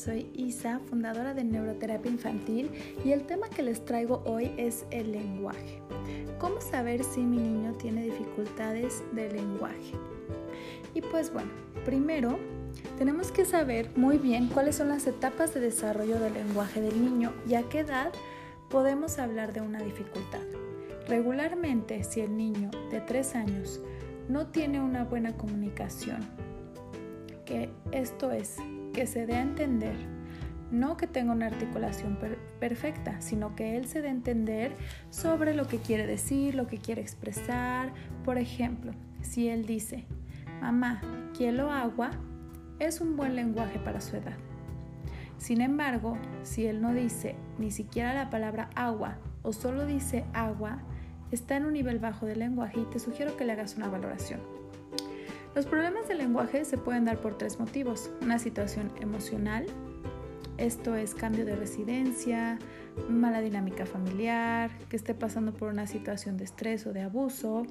soy Isa, fundadora de Neuroterapia Infantil y el tema que les traigo hoy es el lenguaje. ¿Cómo saber si mi niño tiene dificultades de lenguaje? Y pues bueno, primero tenemos que saber muy bien cuáles son las etapas de desarrollo del lenguaje del niño y a qué edad podemos hablar de una dificultad. Regularmente, si el niño de 3 años no tiene una buena comunicación, que esto es que se dé a entender, no que tenga una articulación perfecta, sino que él se dé a entender sobre lo que quiere decir, lo que quiere expresar. Por ejemplo, si él dice, mamá, quiero agua, es un buen lenguaje para su edad. Sin embargo, si él no dice ni siquiera la palabra agua o solo dice agua, está en un nivel bajo de lenguaje y te sugiero que le hagas una valoración. Los problemas del lenguaje se pueden dar por tres motivos. Una situación emocional, esto es cambio de residencia, mala dinámica familiar, que esté pasando por una situación de estrés o de abuso,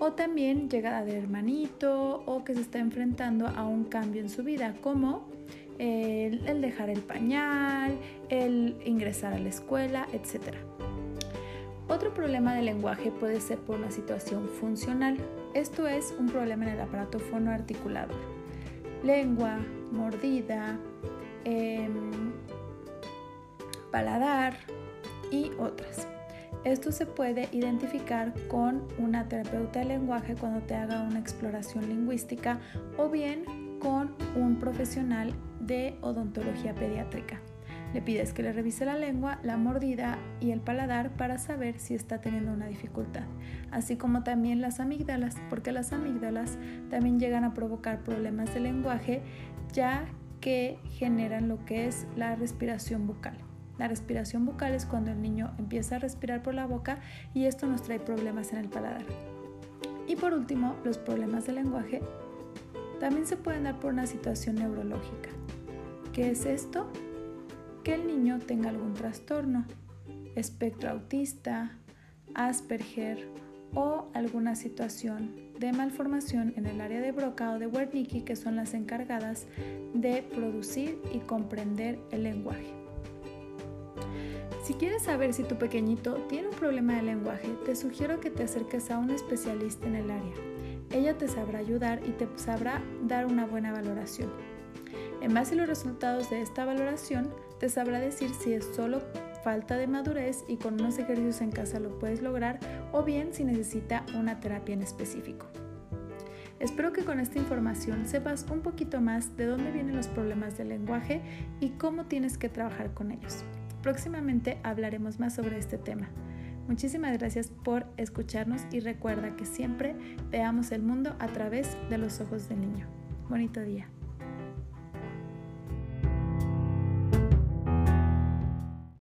o también llegada de hermanito o que se está enfrentando a un cambio en su vida, como el, el dejar el pañal, el ingresar a la escuela, etc. Otro problema del lenguaje puede ser por una situación funcional, esto es un problema en el aparato fonoarticulador. Lengua, mordida, em, paladar y otras. Esto se puede identificar con una terapeuta de lenguaje cuando te haga una exploración lingüística o bien con un profesional de odontología pediátrica. Le pides que le revise la lengua, la mordida y el paladar para saber si está teniendo una dificultad, así como también las amígdalas, porque las amígdalas también llegan a provocar problemas de lenguaje ya que generan lo que es la respiración bucal. La respiración bucal es cuando el niño empieza a respirar por la boca y esto nos trae problemas en el paladar. Y por último, los problemas de lenguaje también se pueden dar por una situación neurológica. ¿Qué es esto? Que el niño tenga algún trastorno, espectro autista, Asperger o alguna situación de malformación en el área de Broca o de Wernicke que son las encargadas de producir y comprender el lenguaje. Si quieres saber si tu pequeñito tiene un problema de lenguaje, te sugiero que te acerques a un especialista en el área. Ella te sabrá ayudar y te sabrá dar una buena valoración. En base a los resultados de esta valoración, te sabrá decir si es solo falta de madurez y con unos ejercicios en casa lo puedes lograr o bien si necesita una terapia en específico. Espero que con esta información sepas un poquito más de dónde vienen los problemas del lenguaje y cómo tienes que trabajar con ellos. Próximamente hablaremos más sobre este tema. Muchísimas gracias por escucharnos y recuerda que siempre veamos el mundo a través de los ojos del niño. Bonito día.